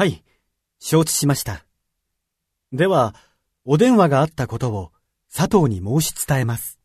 はい、承知しました。では、お電話があったことを佐藤に申し伝えます。